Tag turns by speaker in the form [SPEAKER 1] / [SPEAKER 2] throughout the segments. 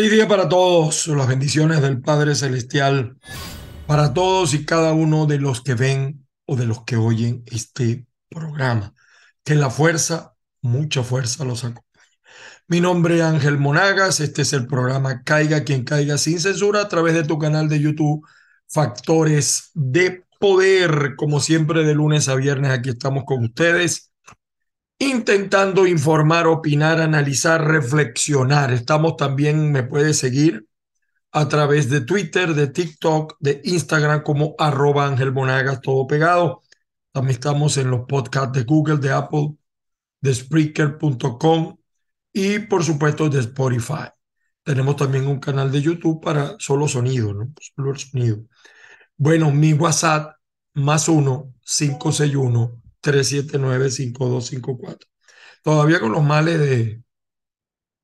[SPEAKER 1] Feliz día para todos, las bendiciones del Padre Celestial, para todos y cada uno de los que ven o de los que oyen este programa. Que la fuerza, mucha fuerza los acompañe. Mi nombre es Ángel Monagas, este es el programa Caiga quien caiga sin censura a través de tu canal de YouTube Factores de Poder. Como siempre, de lunes a viernes aquí estamos con ustedes intentando informar, opinar, analizar, reflexionar. Estamos también, me puede seguir a través de Twitter, de TikTok, de Instagram como arroba Ángel Monagas, todo pegado. También estamos en los podcasts de Google, de Apple, de Spreaker.com y por supuesto de Spotify. Tenemos también un canal de YouTube para solo sonido, ¿no? Solo el sonido. Bueno, mi WhatsApp más uno, 561 379-5254. Todavía con los males de,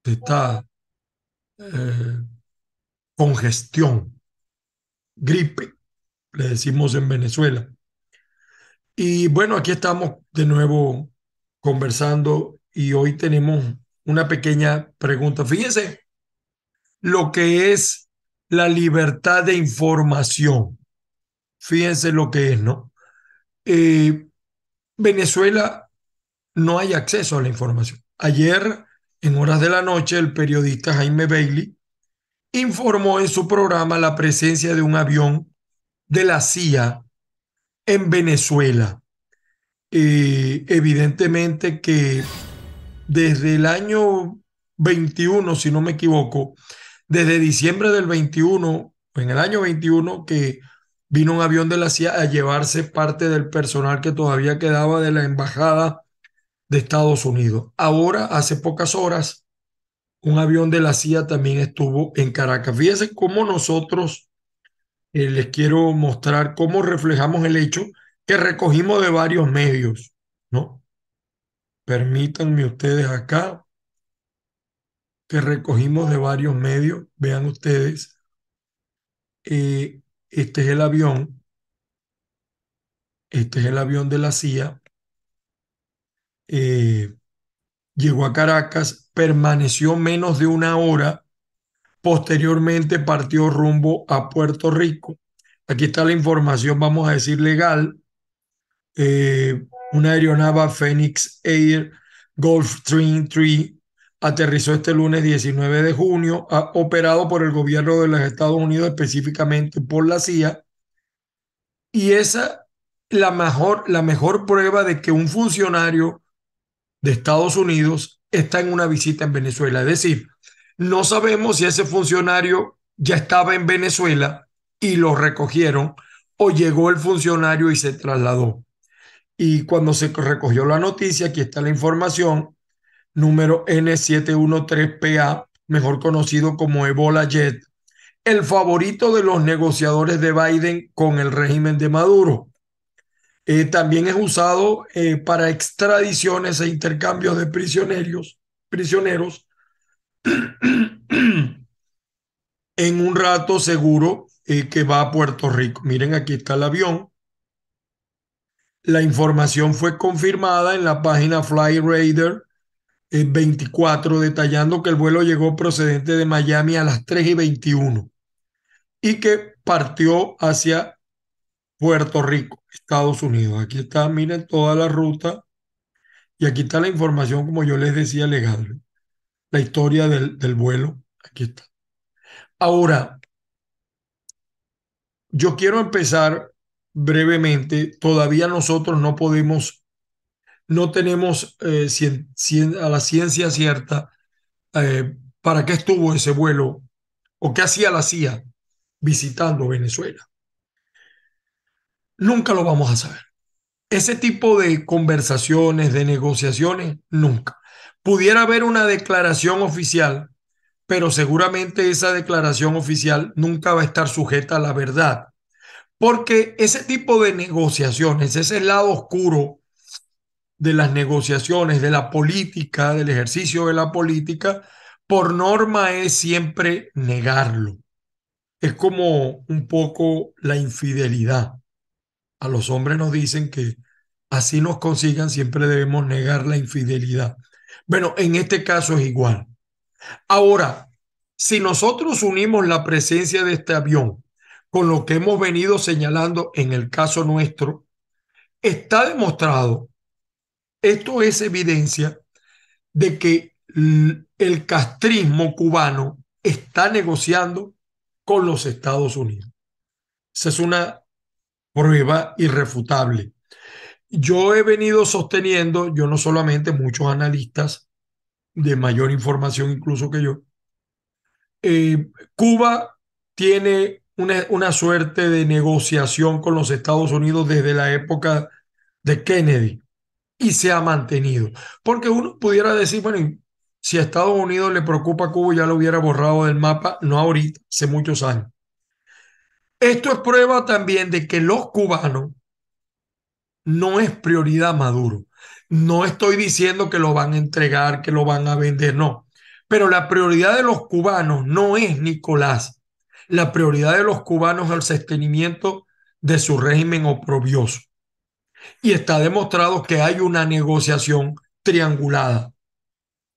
[SPEAKER 1] esta eh, congestión, gripe, le decimos en Venezuela. Y bueno, aquí estamos de nuevo conversando y hoy tenemos una pequeña pregunta. Fíjense lo que es la libertad de información. Fíjense lo que es, ¿no? Eh, Venezuela no hay acceso a la información. Ayer, en horas de la noche, el periodista Jaime Bailey informó en su programa la presencia de un avión de la CIA en Venezuela. Eh, evidentemente que desde el año 21, si no me equivoco, desde diciembre del 21, en el año 21, que vino un avión de la CIA a llevarse parte del personal que todavía quedaba de la embajada de Estados Unidos. Ahora, hace pocas horas, un avión de la CIA también estuvo en Caracas. Fíjense cómo nosotros eh, les quiero mostrar cómo reflejamos el hecho que recogimos de varios medios, ¿no? Permítanme ustedes acá que recogimos de varios medios, vean ustedes, eh, este es el avión. Este es el avión de la CIA. Eh, llegó a Caracas, permaneció menos de una hora. Posteriormente partió rumbo a Puerto Rico. Aquí está la información, vamos a decir, legal. Eh, una aeronave Phoenix Air Gulfstream 3 aterrizó este lunes 19 de junio, operado por el gobierno de los Estados Unidos, específicamente por la CIA. Y esa la mejor, la mejor prueba de que un funcionario de Estados Unidos está en una visita en Venezuela. Es decir, no sabemos si ese funcionario ya estaba en Venezuela y lo recogieron o llegó el funcionario y se trasladó. Y cuando se recogió la noticia, aquí está la información, número N713PA, mejor conocido como Ebola Jet, el favorito de los negociadores de Biden con el régimen de Maduro. Eh, también es usado eh, para extradiciones e intercambios de prisioneros, prisioneros en un rato seguro eh, que va a Puerto Rico. Miren, aquí está el avión. La información fue confirmada en la página FlyRadar 24 detallando que el vuelo llegó procedente de Miami a las 3 y 21 y que partió hacia Puerto Rico, Estados Unidos. Aquí está, miren toda la ruta y aquí está la información, como yo les decía, legal. La historia del, del vuelo, aquí está. Ahora, yo quiero empezar brevemente. Todavía nosotros no podemos no tenemos eh, a la ciencia cierta eh, para qué estuvo ese vuelo o qué hacía la CIA visitando Venezuela. Nunca lo vamos a saber. Ese tipo de conversaciones, de negociaciones, nunca. Pudiera haber una declaración oficial, pero seguramente esa declaración oficial nunca va a estar sujeta a la verdad. Porque ese tipo de negociaciones, ese lado oscuro de las negociaciones, de la política, del ejercicio de la política, por norma es siempre negarlo. Es como un poco la infidelidad. A los hombres nos dicen que así nos consigan, siempre debemos negar la infidelidad. Bueno, en este caso es igual. Ahora, Si nosotros unimos la presencia de este avión con lo que hemos venido señalando en el caso nuestro, está demostrado, esto es evidencia de que el castrismo cubano está negociando con los Estados Unidos. Esa es una prueba irrefutable. Yo he venido sosteniendo, yo no solamente, muchos analistas de mayor información incluso que yo, eh, Cuba tiene una, una suerte de negociación con los Estados Unidos desde la época de Kennedy y se ha mantenido. Porque uno pudiera decir, bueno, si a Estados Unidos le preocupa Cuba, ya lo hubiera borrado del mapa, no ahorita, hace muchos años. Esto es prueba también de que los cubanos no es prioridad Maduro. No estoy diciendo que lo van a entregar, que lo van a vender, no. Pero la prioridad de los cubanos no es Nicolás. La prioridad de los cubanos es el sostenimiento de su régimen oprobioso. Y está demostrado que hay una negociación triangulada.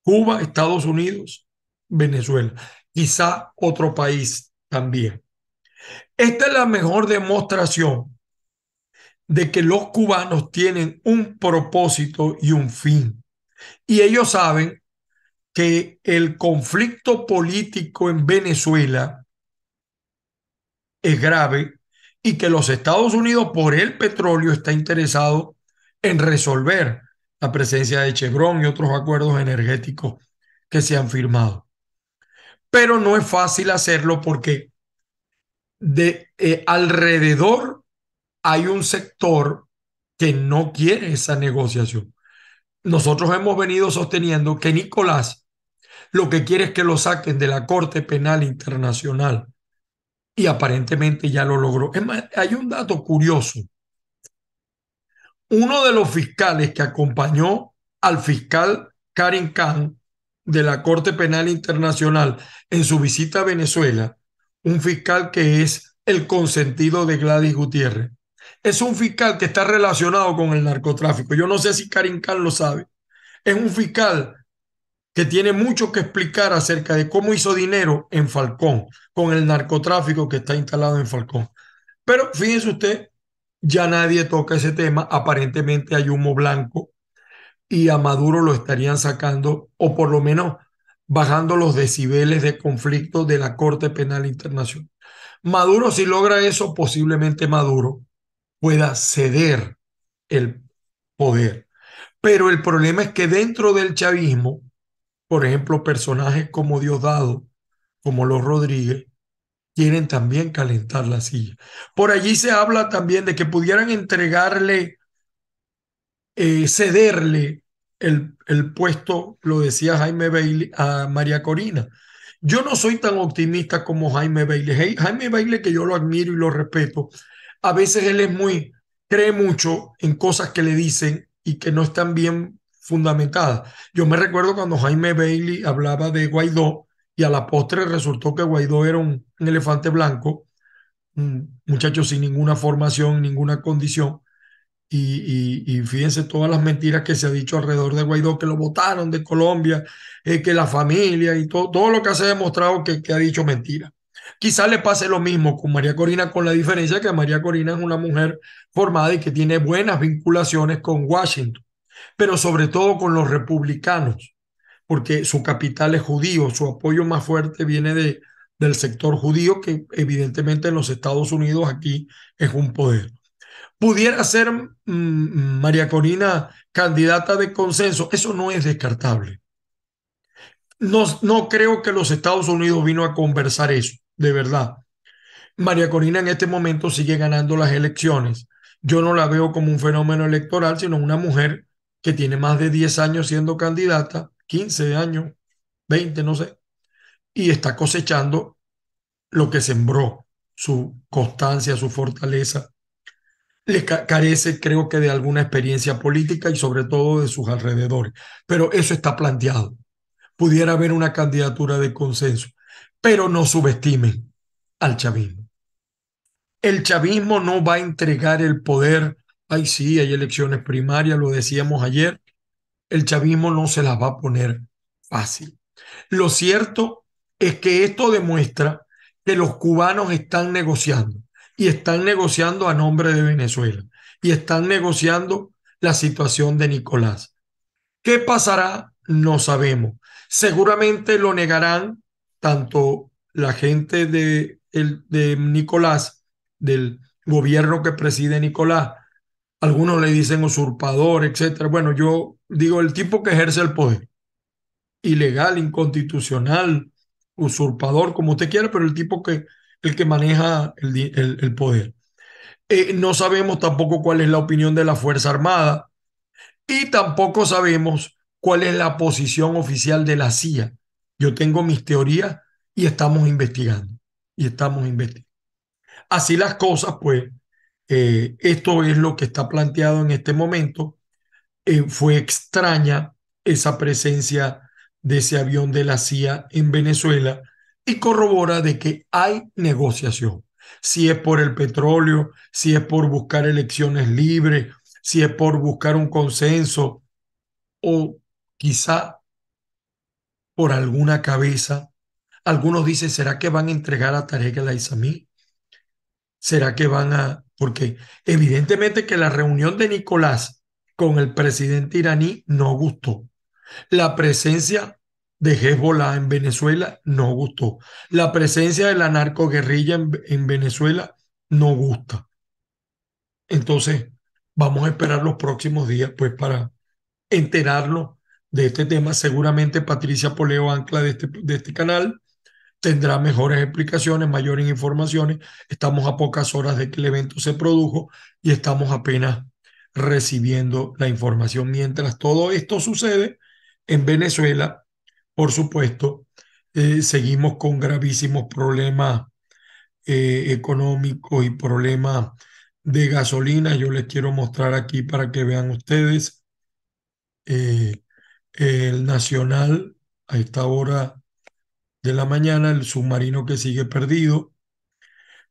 [SPEAKER 1] Cuba, Estados Unidos, Venezuela, quizá otro país también. Esta es la mejor demostración de que los cubanos tienen un propósito y un fin. Y ellos saben que el conflicto político en Venezuela es grave y que los Estados Unidos por el petróleo está interesado en resolver la presencia de Chevron y otros acuerdos energéticos que se han firmado. Pero no es fácil hacerlo porque de eh, alrededor hay un sector que no quiere esa negociación. Nosotros hemos venido sosteniendo que Nicolás lo que quiere es que lo saquen de la Corte Penal Internacional y aparentemente ya lo logró. Hay un dato curioso. Uno de los fiscales que acompañó al fiscal Karim Khan de la Corte Penal Internacional en su visita a Venezuela, un fiscal que es el consentido de Gladys Gutiérrez, es un fiscal que está relacionado con el narcotráfico. Yo no sé si Karim Khan lo sabe. Es un fiscal que tiene mucho que explicar acerca de cómo hizo dinero en Falcón, con el narcotráfico que está instalado en Falcón. Pero fíjese usted, ya nadie toca ese tema. Aparentemente hay humo blanco y a Maduro lo estarían sacando, o por lo menos bajando los decibeles de conflicto de la Corte Penal Internacional. Maduro, si logra eso, posiblemente Maduro pueda ceder el poder. Pero el problema es que dentro del chavismo, por ejemplo, personajes como Diosdado, como los Rodríguez, quieren también calentar la silla. Por allí se habla también de que pudieran entregarle, eh, cederle el, el puesto, lo decía Jaime Bailey, a María Corina. Yo no soy tan optimista como Jaime Bailey. Jaime Bailey, que yo lo admiro y lo respeto, a veces él es muy, cree mucho en cosas que le dicen y que no están bien fundamentadas. Yo me recuerdo cuando Jaime Bailey hablaba de Guaidó y a la postre resultó que Guaidó era un, elefante blanco, un muchacho sin ninguna formación, ninguna condición. Y, y, fíjense todas las mentiras que se ha dicho alrededor de Guaidó, que lo votaron de Colombia, eh, que la familia y todo, todo lo que se ha demostrado que, que ha dicho mentira. Quizá le pase lo mismo con María Corina, con la diferencia que María Corina es una mujer formada y que tiene buenas vinculaciones con Washington, pero sobre todo con los republicanos, porque su capital es judío, su apoyo más fuerte viene de, del sector judío, que evidentemente en los Estados Unidos aquí es un poder. ¿Pudiera ser mm, María Corina candidata de consenso? Eso no es descartable. No, no creo que los Estados Unidos vino a conversar eso de verdad. María Corina en este momento sigue ganando las elecciones. Yo no la veo como un fenómeno electoral, sino una mujer que tiene más de 10 años siendo candidata, 15 años, 20, no sé, y está cosechando lo que sembró, su constancia, su fortaleza. Le carece, creo que, de alguna experiencia política y sobre todo de sus alrededores. Pero eso está planteado. Pudiera haber una candidatura de consenso pero no subestimen al chavismo. El chavismo no va a entregar el poder. Ay, sí, hay elecciones primarias, lo decíamos ayer. El chavismo no se las va a poner fácil. Lo cierto es que esto demuestra que los cubanos están negociando y están negociando a nombre de Venezuela y están negociando la situación de Nicolás. ¿Qué pasará? No sabemos. Seguramente lo negarán tanto la gente de, el, de Nicolás, del gobierno que preside Nicolás, algunos le dicen usurpador, etcétera. Bueno, yo digo el tipo que ejerce el poder, ilegal, inconstitucional, usurpador, como usted quiera, pero el tipo que, el que maneja el, el, poder. Eh, no sabemos tampoco cuál es la opinión de la Fuerza Armada y tampoco sabemos cuál es la posición oficial de la CIA. Yo tengo mis teorías y estamos investigando. Y estamos investigando. Así las cosas, pues, eh, esto es lo que está planteado en este momento. Eh, fue extraña esa presencia de ese avión de la CIA en Venezuela y corrobora de que hay negociación. Si es por el petróleo, si es por buscar elecciones libres, si es por buscar un consenso o quizá por alguna cabeza. Algunos dicen, ¿será que van a entregar a Tarek el Aizamí? ¿Será que van a...? Porque evidentemente que la reunión de Nicolás con el presidente iraní no gustó. La presencia de Hezbollah en Venezuela no gustó. La presencia de la narcoguerrilla en, en Venezuela no gusta. Entonces, vamos a esperar los próximos días pues para enterarnos de este tema. Seguramente Patricia Poleo, ancla de este, de este canal, tendrá mejores explicaciones, mayores informaciones. Estamos a pocas horas de que el evento se produjo y estamos apenas recibiendo la información. Mientras todo esto sucede en Venezuela, por supuesto, eh, seguimos con gravísimos problemas eh, económicos y problemas de gasolina. Yo les quiero mostrar aquí para que vean ustedes. Eh, el Nacional a esta hora de la mañana, el submarino que sigue perdido.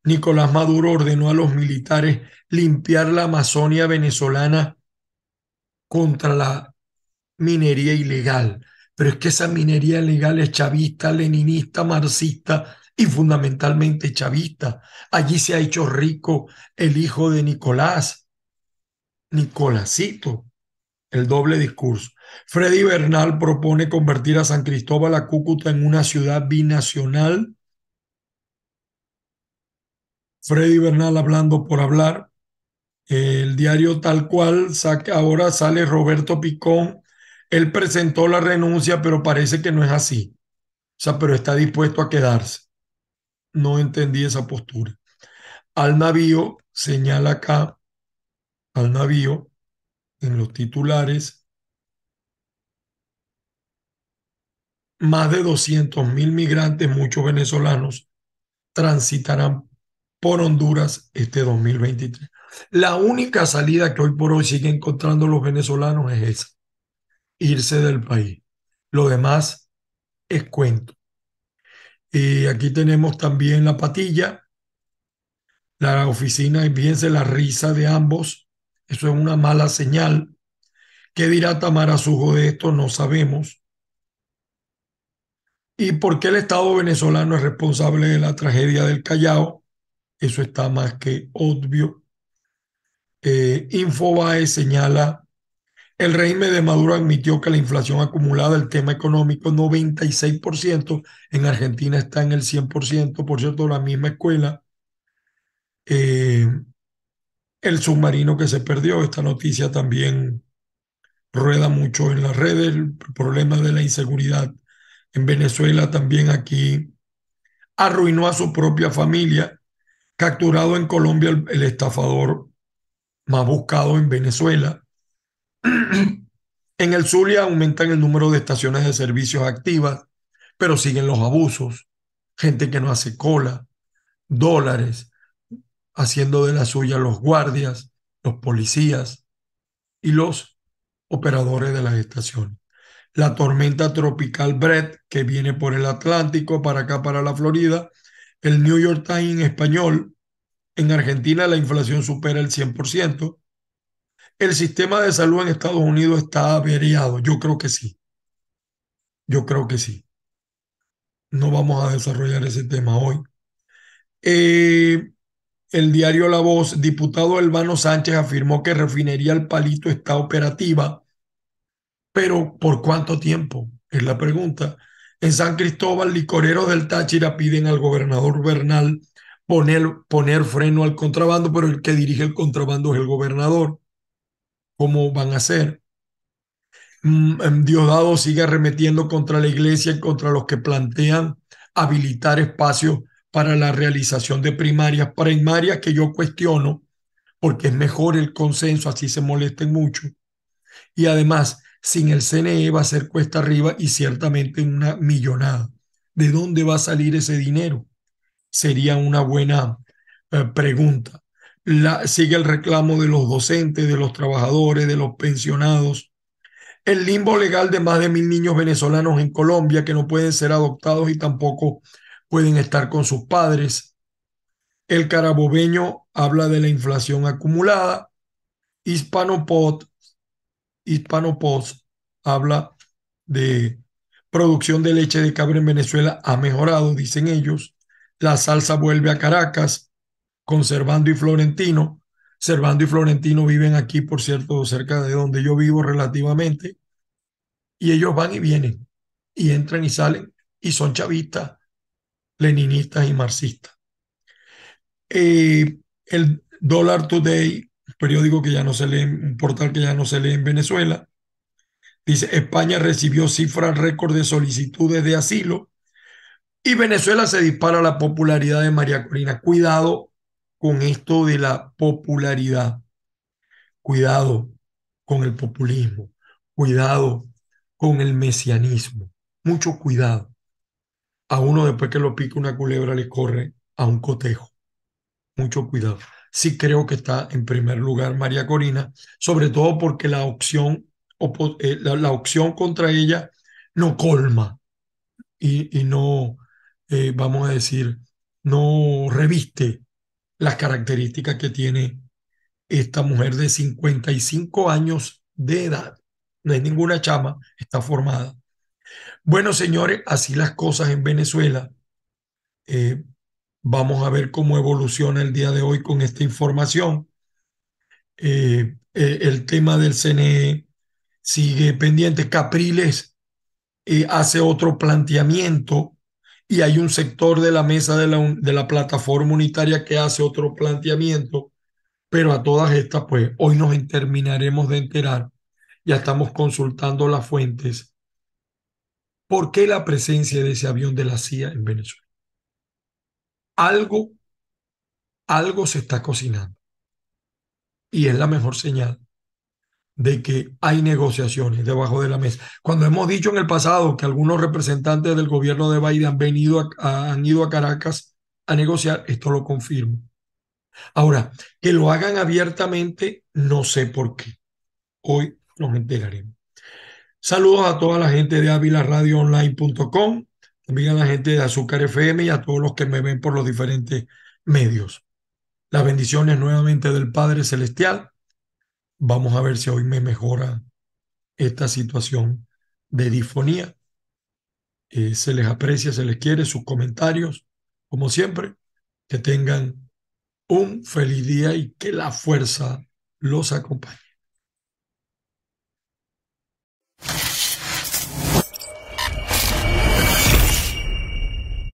[SPEAKER 1] Nicolás Maduro ordenó a los militares limpiar la Amazonia venezolana contra la minería ilegal. Pero es que esa minería ilegal es chavista, leninista, marxista y fundamentalmente chavista. Allí se ha hecho rico el hijo de Nicolás, Nicolásito, el doble discurso. Freddy Bernal propone convertir a San Cristóbal a Cúcuta en una ciudad binacional. Freddy Bernal hablando por hablar. El diario tal cual, ahora sale Roberto Picón. Él presentó la renuncia, pero parece que no es así. O sea, pero está dispuesto a quedarse. No entendí esa postura. Al navío, señala acá, al navío, en los titulares, más de 200 mil migrantes, muchos venezolanos, transitarán por Honduras este 2023. La única salida que hoy por hoy siguen encontrando los venezolanos es esa, irse del país. Lo demás es cuento. Y aquí tenemos también la patilla, la oficina, y fíjense la risa de ambos. Eso es una mala señal. ¿Qué dirá Tamara Sujo de esto? No sabemos. ¿Y por qué el Estado venezolano es responsable de la tragedia del Callao? Eso está más que obvio. Eh, Infobae señala, el régimen de Maduro admitió que la inflación acumulada, el tema económico, 96%, en Argentina está en el 100%, por cierto, la misma escuela. Eh, el submarino que se perdió, esta noticia también rueda mucho en las redes, el problema de la inseguridad en Venezuela también aquí, arruinó a su propia familia, capturado en Colombia el, estafador más buscado en Venezuela. en el Zulia aumentan el número de estaciones de servicios activas, pero siguen los abusos, gente que no hace cola, dólares, haciendo de la suya los guardias, los policías y los operadores de las estaciones la tormenta tropical Brett que viene por el Atlántico para acá, para la Florida. El New York Times en español. En Argentina la inflación supera el 100%. El sistema de salud en Estados Unidos está averiado. Yo creo que sí. Yo creo que sí. No vamos a desarrollar ese tema hoy. Eh, el diario La Voz, diputado Elvano Sánchez afirmó que Refinería El Palito está operativa, pero ¿por cuánto tiempo? Es la pregunta. En San Cristóbal, licoreros del Táchira piden al gobernador Bernal poner, poner freno al contrabando, pero el que dirige el contrabando es el gobernador. ¿Cómo van a hacer? Mm, em, Diosdado sigue arremetiendo contra la iglesia y contra los que plantean habilitar espacios para la realización de primarias, primarias que yo cuestiono porque es mejor el consenso, así se molesten mucho. Y además, sin el CNE va a ser cuesta arriba y ciertamente una millonada. ¿De dónde va a salir ese dinero? Sería una buena eh, pregunta. La, sigue el reclamo de los docentes, de los trabajadores, de los pensionados. El limbo legal de más de mil niños venezolanos en Colombia que no pueden ser adoptados y tampoco pueden estar con sus padres. El carabobeño habla de la inflación acumulada. Hispanopod, Hispanopost habla de producción de leche de cabra en Venezuela ha mejorado, dicen ellos. La salsa vuelve a Caracas con Servando y Florentino. Servando y Florentino viven aquí, por cierto, cerca de donde yo vivo relativamente. Y ellos van y vienen, y entran y salen, y son chavistas leninistas y marxistas. Eh, el Dollar Today, periódico que ya no se lee, un portal que ya no se lee en Venezuela, dice, España recibió cifras récord de solicitudes de asilo y Venezuela se dispara la popularidad de María Corina. Cuidado con esto de la popularidad. Cuidado con el populismo. Cuidado con el mesianismo. Mucho cuidado a uno después que lo pica una culebra le corre a un cotejo. Mucho cuidado. Sí creo que está en primer lugar María Corina, sobre todo porque la opción, eh, la, opción contra ella no colma y, y no, eh, vamos a decir, no reviste las características que tiene esta mujer de 55 años de edad. No es ninguna chama, está formada. Bueno, señores, así las cosas en Venezuela. Eh, vamos a ver cómo evoluciona el día de hoy con esta información. Eh, eh, el tema del CNE sigue pendiente. Capriles hace otro planteamiento y hay un sector de la mesa de la, de la plataforma unitaria que hace otro planteamiento, pero a todas estas, pues hoy nos terminaremos de enterar. Ya estamos consultando las fuentes ¿Por qué la presencia de ese avión de la CIA en Venezuela? Algo, algo se está cocinando. Y es la mejor señal de que hay negociaciones debajo de la mesa. Cuando hemos dicho en el pasado que algunos representantes del gobierno de Biden han, venido han ido a Caracas a negociar, esto lo confirmo. Ahora, que lo hagan abiertamente, no sé por qué. Hoy nos enteraremos. Saludos a toda la gente de avilaradioonline.com, también a la gente de Azúcar FM y a todos los que me ven por los diferentes medios. Las bendiciones nuevamente del Padre Celestial. Vamos a ver si hoy me mejora esta situación de difonía. Eh, se les aprecia, se les quiere sus comentarios. Como siempre, que tengan un feliz día y que la fuerza los acompañe.